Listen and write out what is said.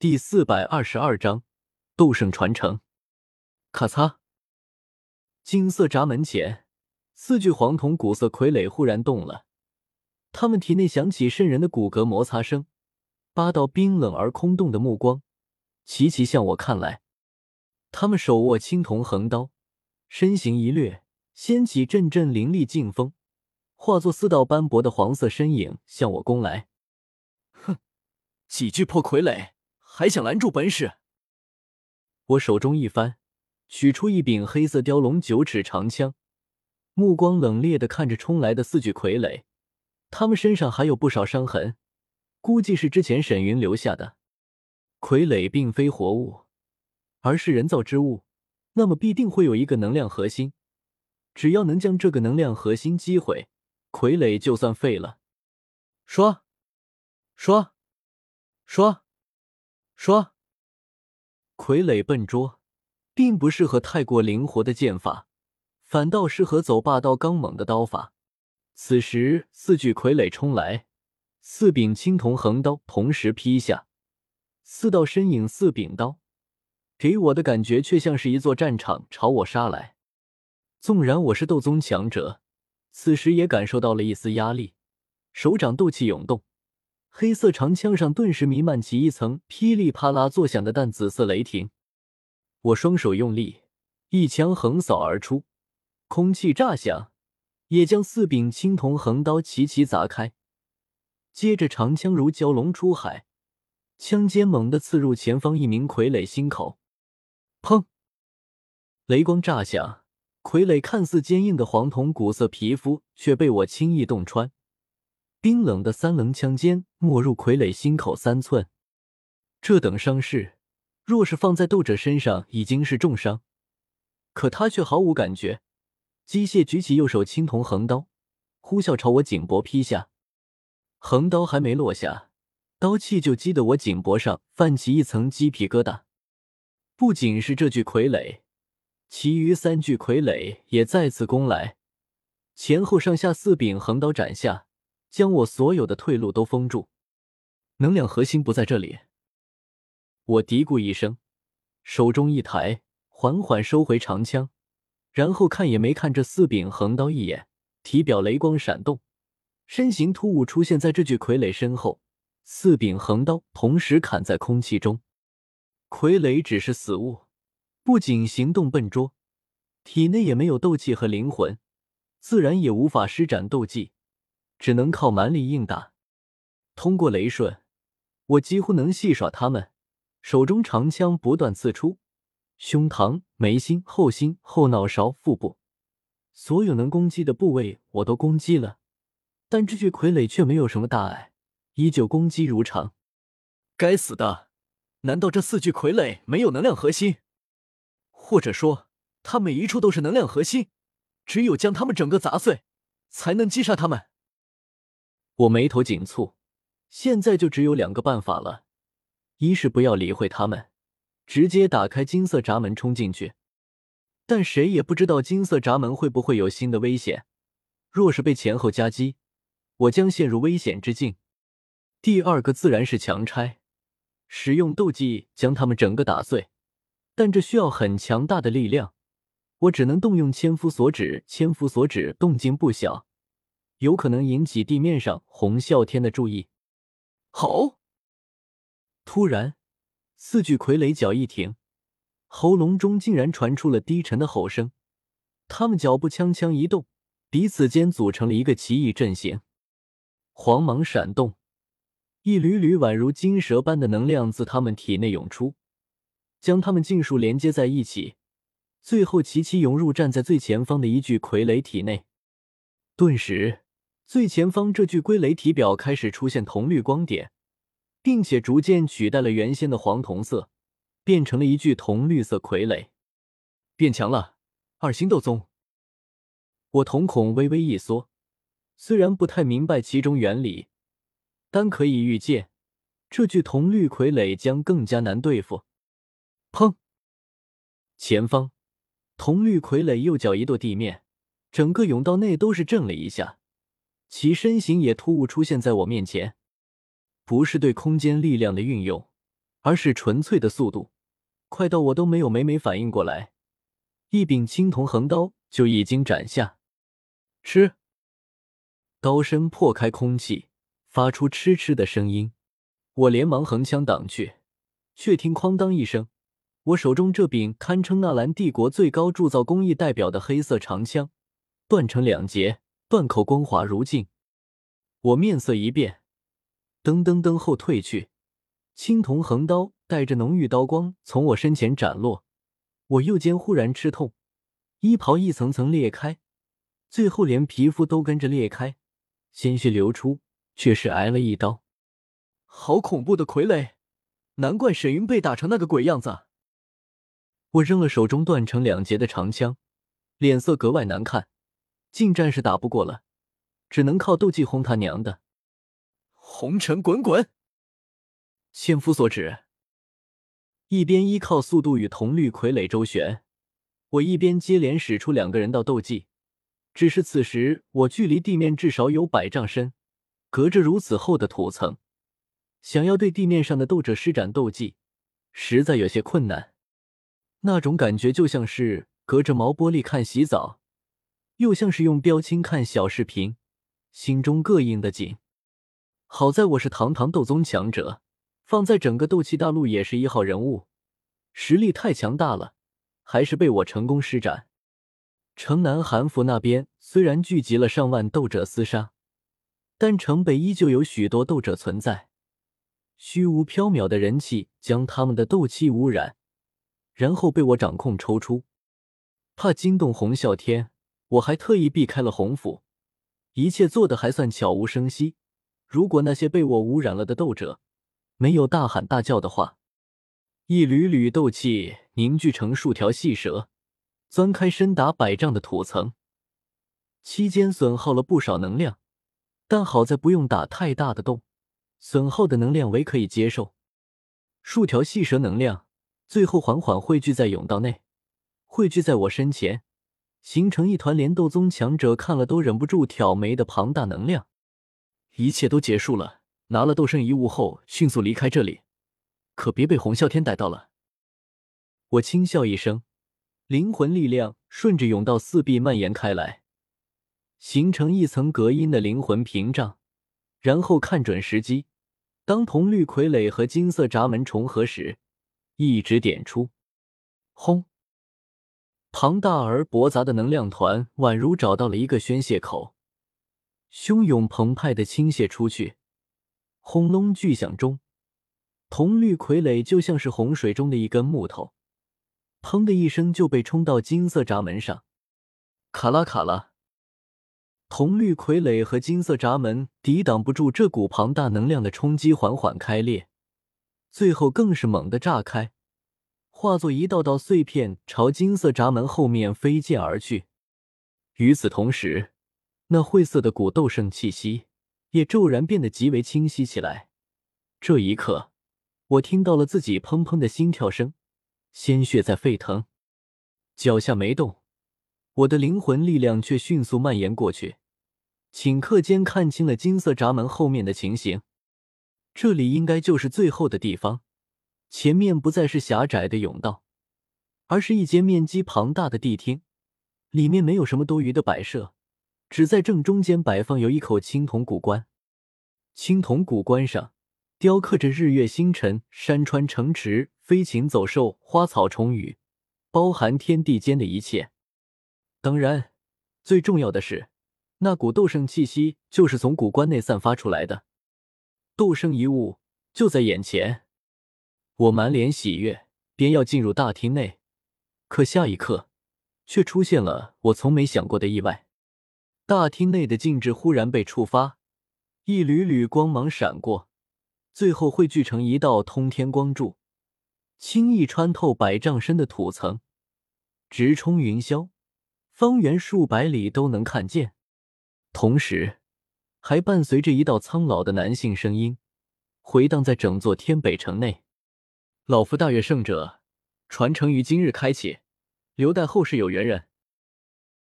第四百二十二章斗圣传承。咔嚓！金色闸门前，四具黄铜古色傀儡忽然动了，他们体内响起渗人的骨骼摩擦声，八道冰冷而空洞的目光齐齐向我看来。他们手握青铜横刀，身形一掠，掀起阵阵凌厉劲风，化作四道斑驳的黄色身影向我攻来。哼，几具破傀儡！还想拦住本使？我手中一翻，取出一柄黑色雕龙九尺长枪，目光冷冽的看着冲来的四具傀儡。他们身上还有不少伤痕，估计是之前沈云留下的。傀儡并非活物，而是人造之物，那么必定会有一个能量核心。只要能将这个能量核心击毁，傀儡就算废了。刷，刷，刷。刷，傀儡笨拙，并不适合太过灵活的剑法，反倒适合走霸道刚猛的刀法。此时，四具傀儡冲来，四柄青铜横刀同时劈下，四道身影，四柄刀，给我的感觉却像是一座战场朝我杀来。纵然我是斗宗强者，此时也感受到了一丝压力，手掌斗气涌动。黑色长枪上顿时弥漫起一层噼里啪啦作响的淡紫色雷霆。我双手用力，一枪横扫而出，空气炸响，也将四柄青铜横刀齐齐砸开。接着，长枪如蛟龙出海，枪尖猛地刺入前方一名傀儡心口。砰！雷光炸响，傀儡看似坚硬的黄铜古色皮肤却被我轻易洞穿。冰冷的三棱枪尖没入傀儡心口三寸，这等伤势，若是放在斗者身上已经是重伤，可他却毫无感觉，机械举起右手青铜横刀，呼啸朝我颈脖劈下。横刀还没落下，刀气就激得我颈脖上泛起一层鸡皮疙瘩。不仅是这具傀儡，其余三具傀儡也再次攻来，前后上下四柄横刀斩下。将我所有的退路都封住，能量核心不在这里。我嘀咕一声，手中一抬，缓缓收回长枪，然后看也没看这四柄横刀一眼，体表雷光闪动，身形突兀出现在这具傀儡身后，四柄横刀同时砍在空气中。傀儡只是死物，不仅行动笨拙，体内也没有斗气和灵魂，自然也无法施展斗技。只能靠蛮力硬打。通过雷瞬，我几乎能戏耍他们。手中长枪不断刺出，胸膛、眉心、后心、后脑勺、腹部，所有能攻击的部位我都攻击了。但这具傀儡却没有什么大碍，依旧攻击如常。该死的！难道这四具傀儡没有能量核心？或者说，他每一处都是能量核心？只有将他们整个砸碎，才能击杀他们。我眉头紧蹙，现在就只有两个办法了：一是不要理会他们，直接打开金色闸门冲进去。但谁也不知道金色闸门会不会有新的危险，若是被前后夹击，我将陷入危险之境。第二个自然是强拆，使用斗技将他们整个打碎，但这需要很强大的力量，我只能动用千夫所指。千夫所指动静不小。有可能引起地面上洪啸天的注意。吼！突然，四具傀儡脚一停，喉咙中竟然传出了低沉的吼声。他们脚步锵锵一动，彼此间组成了一个奇异阵型。黄芒闪动，一缕缕宛如金蛇般的能量自他们体内涌出，将他们尽数连接在一起，最后齐齐涌入站在最前方的一具傀儡体内。顿时。最前方这具龟雷体表开始出现铜绿光点，并且逐渐取代了原先的黄铜色，变成了一具铜绿色傀儡。变强了，二星斗宗。我瞳孔微微一缩，虽然不太明白其中原理，但可以预见，这具铜绿傀儡将更加难对付。砰！前方，铜绿傀儡右脚一跺地面，整个甬道内都是震了一下。其身形也突兀出现在我面前，不是对空间力量的运用，而是纯粹的速度，快到我都没有每每反应过来，一柄青铜横刀就已经斩下。吃，刀身破开空气，发出嗤嗤的声音。我连忙横枪挡去，却听哐当一声，我手中这柄堪称纳兰帝国最高铸造工艺代表的黑色长枪断成两截，断口光滑如镜。我面色一变，噔噔噔后退去，青铜横刀带着浓郁刀光从我身前斩落。我右肩忽然吃痛，衣袍一层层裂开，最后连皮肤都跟着裂开，鲜血流出，却是挨了一刀。好恐怖的傀儡，难怪沈云被打成那个鬼样子。我扔了手中断成两截的长枪，脸色格外难看，近战是打不过了。只能靠斗技轰他娘的！红尘滚滚，千夫所指。一边依靠速度与铜绿傀儡周旋，我一边接连使出两个人道斗技。只是此时我距离地面至少有百丈深，隔着如此厚的土层，想要对地面上的斗者施展斗技，实在有些困难。那种感觉就像是隔着毛玻璃看洗澡，又像是用标清看小视频。心中膈应的紧，好在我是堂堂斗宗强者，放在整个斗气大陆也是一号人物，实力太强大了，还是被我成功施展。城南韩服那边虽然聚集了上万斗者厮杀，但城北依旧有许多斗者存在，虚无缥缈的人气将他们的斗气污染，然后被我掌控抽出，怕惊动洪啸天，我还特意避开了洪府。一切做的还算悄无声息。如果那些被我污染了的斗者没有大喊大叫的话，一缕缕斗气凝聚成数条细蛇，钻开深达百丈的土层，期间损耗了不少能量，但好在不用打太大的洞，损耗的能量为可以接受。数条细蛇能量最后缓缓汇聚在甬道内，汇聚在我身前。形成一团连斗宗强者看了都忍不住挑眉的庞大能量，一切都结束了。拿了斗圣遗物后，迅速离开这里，可别被洪啸天逮到了。我轻笑一声，灵魂力量顺着甬道四壁蔓延开来，形成一层隔音的灵魂屏障。然后看准时机，当铜绿傀儡和金色闸门重合时，一指点出，轰！庞大而驳杂的能量团宛如找到了一个宣泄口，汹涌澎湃的倾泻出去。轰隆巨响中，铜绿傀儡就像是洪水中的一根木头，砰的一声就被冲到金色闸门上。卡拉卡拉，铜绿傀儡和金色闸门抵挡不住这股庞大能量的冲击，缓缓开裂，最后更是猛地炸开。化作一道道碎片，朝金色闸门后面飞溅而去。与此同时，那晦涩的古斗圣气息也骤然变得极为清晰起来。这一刻，我听到了自己砰砰的心跳声，鲜血在沸腾。脚下没动，我的灵魂力量却迅速蔓延过去，顷刻间看清了金色闸门后面的情形。这里应该就是最后的地方。前面不再是狭窄的甬道，而是一间面积庞大的地厅，里面没有什么多余的摆设，只在正中间摆放有一口青铜古棺。青铜古棺上雕刻着日月星辰、山川城池、飞禽走兽、花草虫鱼，包含天地间的一切。当然，最重要的是，那股斗圣气息就是从古棺内散发出来的。斗圣遗物就在眼前。我满脸喜悦，便要进入大厅内，可下一刻，却出现了我从没想过的意外。大厅内的禁制忽然被触发，一缕缕光芒闪过，最后汇聚成一道通天光柱，轻易穿透百丈深的土层，直冲云霄，方圆数百里都能看见。同时，还伴随着一道苍老的男性声音，回荡在整座天北城内。老夫大岳圣者，传承于今日开启，留待后世有缘人。